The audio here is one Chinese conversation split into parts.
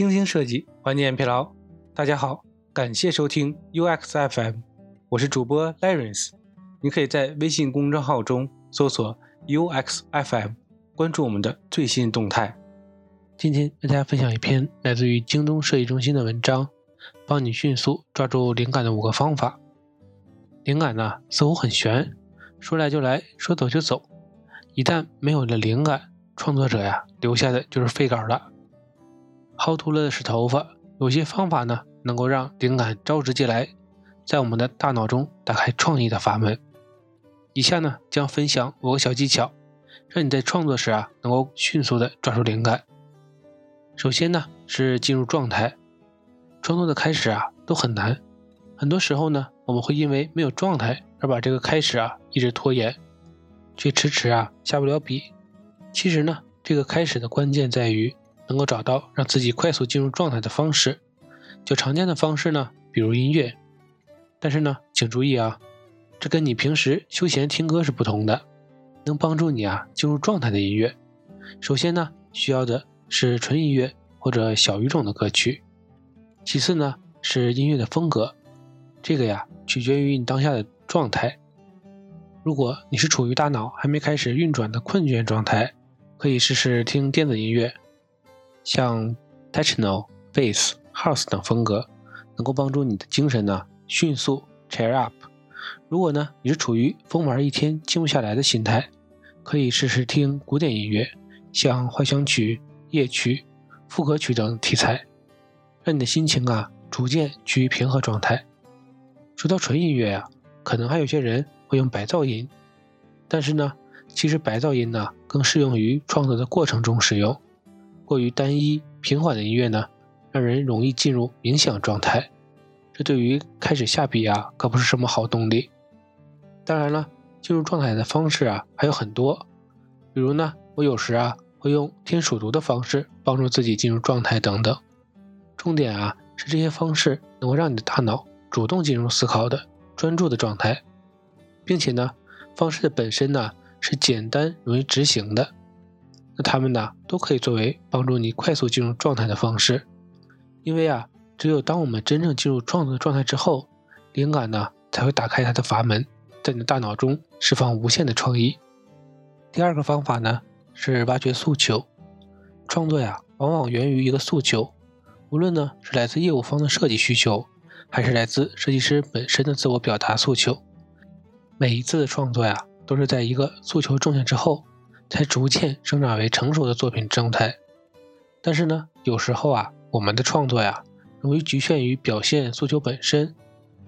精心设计，缓解疲劳。大家好，感谢收听 UXFM，我是主播 Lawrence。你可以在微信公众号中搜索 UXFM，关注我们的最新动态。今天为大家分享一篇来自于京东设计中心的文章，帮你迅速抓住灵感的五个方法。灵感呢，似乎很玄，说来就来，说走就走。一旦没有了灵感，创作者呀，留下的就是废稿了。薅秃了的是头发。有些方法呢，能够让灵感招之即来，在我们的大脑中打开创意的阀门。以下呢，将分享五个小技巧，让你在创作时啊，能够迅速的抓住灵感。首先呢，是进入状态。创作的开始啊，都很难。很多时候呢，我们会因为没有状态而把这个开始啊一直拖延，却迟迟啊下不了笔。其实呢，这个开始的关键在于能够找到让自己快速进入状态的方式。较常见的方式呢，比如音乐。但是呢，请注意啊，这跟你平时休闲听歌是不同的。能帮助你啊进入状态的音乐，首先呢，需要的是纯音乐或者小语种的歌曲。其次呢，是音乐的风格。这个呀，取决于你当下的状态。如果你是处于大脑还没开始运转的困倦状态，可以试试听电子音乐，像 techno、bass、house 等风格，能够帮助你的精神呢迅速 cheer up。如果呢你是处于疯玩一天静不下来的心态，可以试试听古典音乐，像幻想曲、夜曲、副歌曲等题材，让你的心情啊逐渐趋于平和状态。说到纯音乐呀，可能还有些人。会用白噪音，但是呢，其实白噪音呢更适用于创作的过程中使用。过于单一平缓的音乐呢，让人容易进入冥想状态，这对于开始下笔啊可不是什么好动力。当然了，进入状态的方式啊还有很多，比如呢，我有时啊会用听数独的方式帮助自己进入状态等等。重点啊是这些方式能够让你的大脑主动进入思考的专注的状态。并且呢，方式的本身呢是简单容易执行的，那它们呢都可以作为帮助你快速进入状态的方式。因为啊，只有当我们真正进入创作的状态之后，灵感呢才会打开它的阀门，在你的大脑中释放无限的创意。第二个方法呢是挖掘诉求。创作呀，往往源于一个诉求，无论呢是来自业务方的设计需求，还是来自设计师本身的自我表达诉求。每一次的创作呀，都是在一个诉求种下之后，才逐渐生长为成熟的作品状态。但是呢，有时候啊，我们的创作呀，容易局限于表现诉求本身。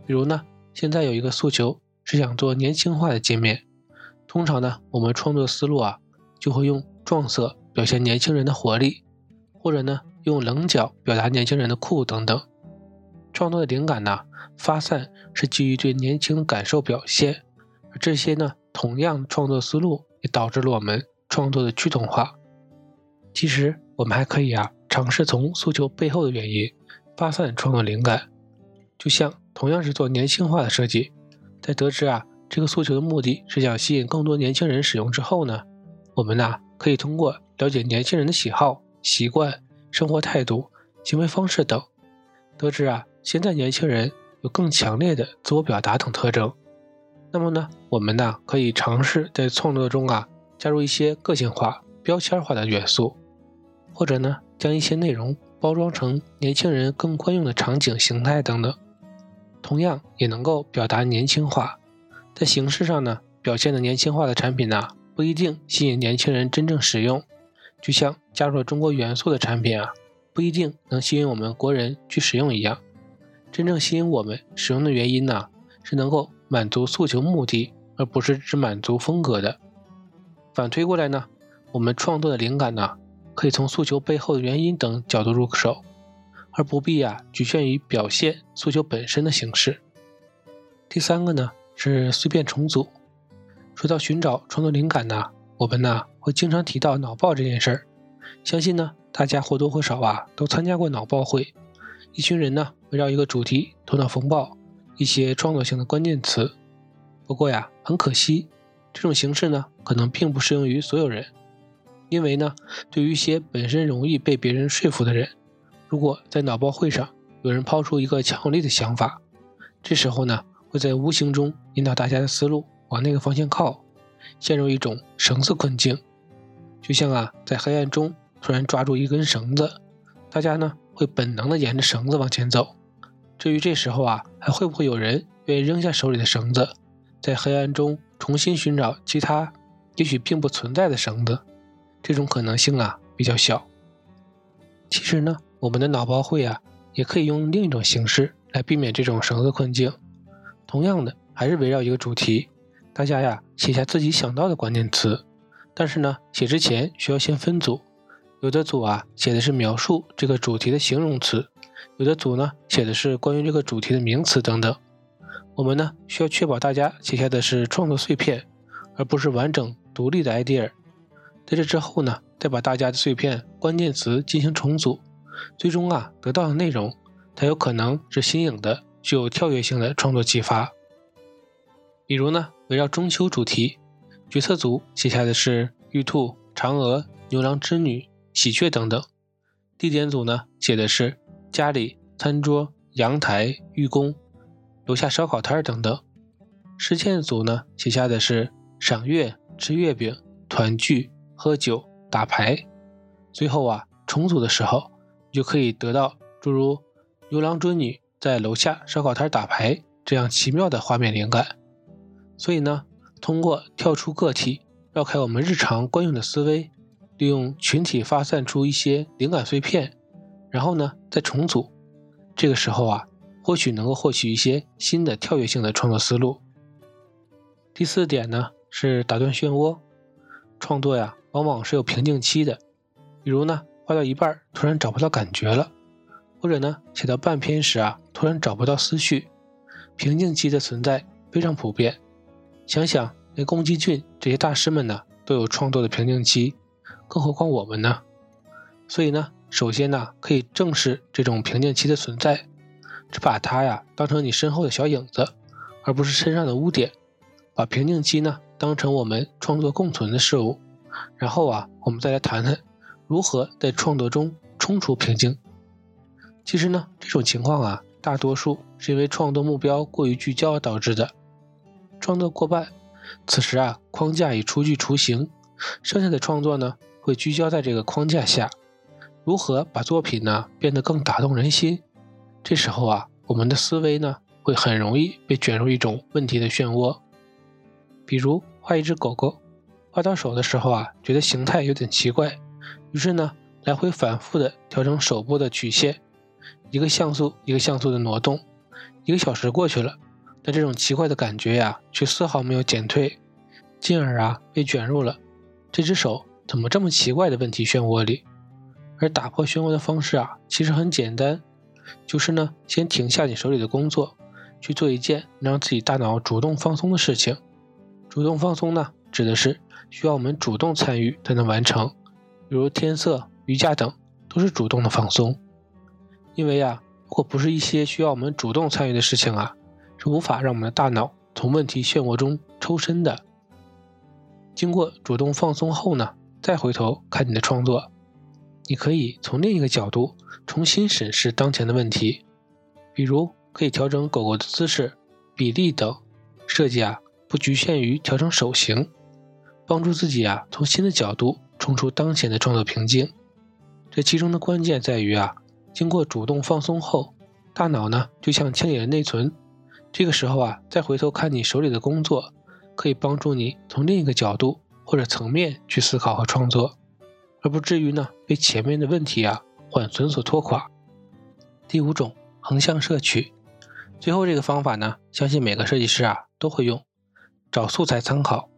比如呢，现在有一个诉求是想做年轻化的界面，通常呢，我们创作思路啊，就会用撞色表现年轻人的活力，或者呢，用棱角表达年轻人的酷等等。创作的灵感呢，发散是基于对年轻感受表现。而这些呢，同样创作思路也导致了我们创作的趋同化。其实，我们还可以啊，尝试从诉求背后的原因发散创作灵感。就像同样是做年轻化的设计，在得知啊这个诉求的目的是想吸引更多年轻人使用之后呢，我们呢可以通过了解年轻人的喜好、习惯、生活态度、行为方式等，得知啊现在年轻人有更强烈的自我表达等特征。那么呢，我们呢可以尝试在创作中啊加入一些个性化、标签化的元素，或者呢将一些内容包装成年轻人更惯用的场景、形态等等，同样也能够表达年轻化。在形式上呢，表现的年轻化的产品呢不一定吸引年轻人真正使用，就像加入了中国元素的产品啊不一定能吸引我们国人去使用一样。真正吸引我们使用的原因呢是能够。满足诉求目的，而不是只满足风格的。反推过来呢，我们创作的灵感呢，可以从诉求背后的原因等角度入手，而不必呀局限于表现诉求本身的形式。第三个呢是碎片重组。说到寻找创作灵感呢，我们呢会经常提到脑爆这件事儿。相信呢大家或多或少啊都参加过脑爆会，一群人呢围绕一个主题头脑风暴。一些创作性的关键词，不过呀，很可惜，这种形式呢，可能并不适用于所有人，因为呢，对于一些本身容易被别人说服的人，如果在脑报会上有人抛出一个强有力的想法，这时候呢，会在无形中引导大家的思路往那个方向靠，陷入一种绳子困境，就像啊，在黑暗中突然抓住一根绳子，大家呢会本能的沿着绳子往前走。至于这时候啊，还会不会有人愿意扔下手里的绳子，在黑暗中重新寻找其他也许并不存在的绳子？这种可能性啊比较小。其实呢，我们的脑包会啊，也可以用另一种形式来避免这种绳子困境。同样的，还是围绕一个主题，大家呀写下自己想到的关键词。但是呢，写之前需要先分组，有的组啊写的是描述这个主题的形容词，有的组呢写的是关于这个主题的名词等等。我们呢需要确保大家写下的是创作碎片，而不是完整独立的 idea。在这之后呢，再把大家的碎片关键词进行重组，最终啊得到的内容，才有可能是新颖的、具有跳跃性的创作启发。比如呢，围绕中秋主题，角色组写下的是玉兔、嫦娥、牛郎织女、喜鹊等等；地点组呢写的是家里、餐桌、阳台、浴宫、楼下烧烤摊等等；事件组呢写下的是赏月、吃月饼、团聚。喝酒、打牌，最后啊，重组的时候，你就可以得到诸如牛郎织女在楼下烧烤摊打牌这样奇妙的画面灵感。所以呢，通过跳出个体，绕开我们日常惯用的思维，利用群体发散出一些灵感碎片，然后呢再重组，这个时候啊，或许能够获取一些新的跳跃性的创作思路。第四点呢，是打断漩涡创作呀。往往是有瓶颈期的，比如呢，画到一半突然找不到感觉了，或者呢，写到半篇时啊，突然找不到思绪。瓶颈期的存在非常普遍，想想连宫崎骏这些大师们呢，都有创作的瓶颈期，更何况我们呢？所以呢，首先呢，可以正视这种瓶颈期的存在，只把它呀当成你身后的小影子，而不是身上的污点，把瓶颈期呢当成我们创作共存的事物。然后啊，我们再来谈谈如何在创作中冲出瓶颈。其实呢，这种情况啊，大多数是因为创作目标过于聚焦导致的。创作过半，此时啊，框架已初具雏形，剩下的创作呢，会聚焦在这个框架下，如何把作品呢变得更打动人心。这时候啊，我们的思维呢，会很容易被卷入一种问题的漩涡，比如画一只狗狗。画到手的时候啊，觉得形态有点奇怪，于是呢，来回反复的调整手部的曲线，一个像素一个像素的挪动。一个小时过去了，但这种奇怪的感觉呀，却丝毫没有减退，进而啊，被卷入了这只手怎么这么奇怪的问题漩涡里。而打破漩涡的方式啊，其实很简单，就是呢，先停下你手里的工作，去做一件能让自己大脑主动放松的事情。主动放松呢，指的是。需要我们主动参与才能完成，比如天色、瑜伽等，都是主动的放松。因为啊，如果不是一些需要我们主动参与的事情啊，是无法让我们的大脑从问题漩涡中抽身的。经过主动放松后呢，再回头看你的创作，你可以从另一个角度重新审视当前的问题，比如可以调整狗狗的姿势、比例等，设计啊不局限于调整手型。帮助自己啊，从新的角度冲出当前的创作瓶颈。这其中的关键在于啊，经过主动放松后，大脑呢就像清理了内存。这个时候啊，再回头看你手里的工作，可以帮助你从另一个角度或者层面去思考和创作，而不至于呢被前面的问题啊缓存所拖垮。第五种横向摄取，最后这个方法呢，相信每个设计师啊都会用，找素材参考。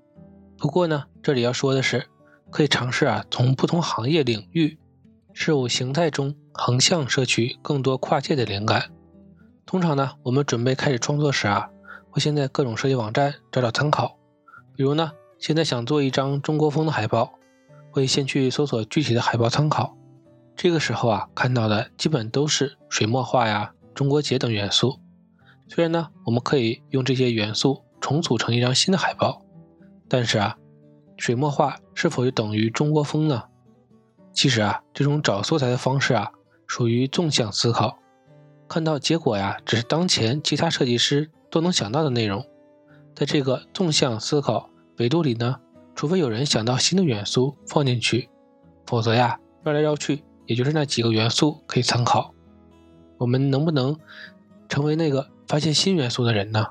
不过呢，这里要说的是，可以尝试啊，从不同行业领域、事物形态中横向摄取更多跨界的灵感。通常呢，我们准备开始创作时啊，会先在各种设计网站找找参考。比如呢，现在想做一张中国风的海报，会先去搜索具体的海报参考。这个时候啊，看到的基本都是水墨画呀、中国结等元素。虽然呢，我们可以用这些元素重组成一张新的海报。但是啊，水墨画是否就等于中国风呢？其实啊，这种找素材的方式啊，属于纵向思考，看到结果呀，只是当前其他设计师都能想到的内容。在这个纵向思考维度里呢，除非有人想到新的元素放进去，否则呀，绕来绕去也就是那几个元素可以参考。我们能不能成为那个发现新元素的人呢？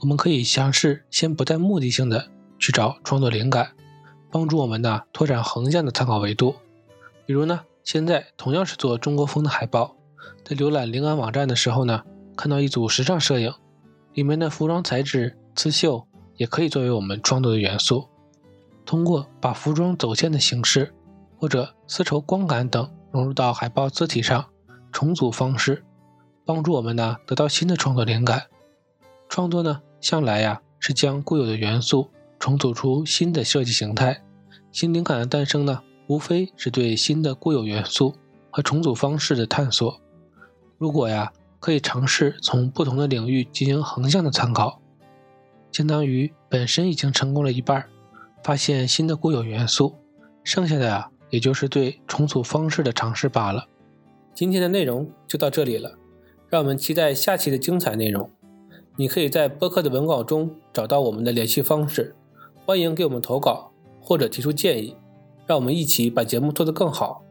我们可以尝试先不带目的性的去找创作灵感，帮助我们呢拓展横向的参考维度。比如呢，现在同样是做中国风的海报，在浏览灵感网站的时候呢，看到一组时尚摄影。里面的服装材质刺绣也可以作为我们创作的元素。通过把服装走线的形式或者丝绸光感等融入到海报字体上，重组方式，帮助我们呢得到新的创作灵感。创作呢向来呀是将固有的元素重组出新的设计形态。新灵感的诞生呢，无非是对新的固有元素和重组方式的探索。如果呀。可以尝试从不同的领域进行横向的参考，相当于本身已经成功了一半，发现新的固有元素，剩下的啊，也就是对重组方式的尝试罢了。今天的内容就到这里了，让我们期待下期的精彩内容。你可以在播客的文稿中找到我们的联系方式，欢迎给我们投稿或者提出建议，让我们一起把节目做得更好。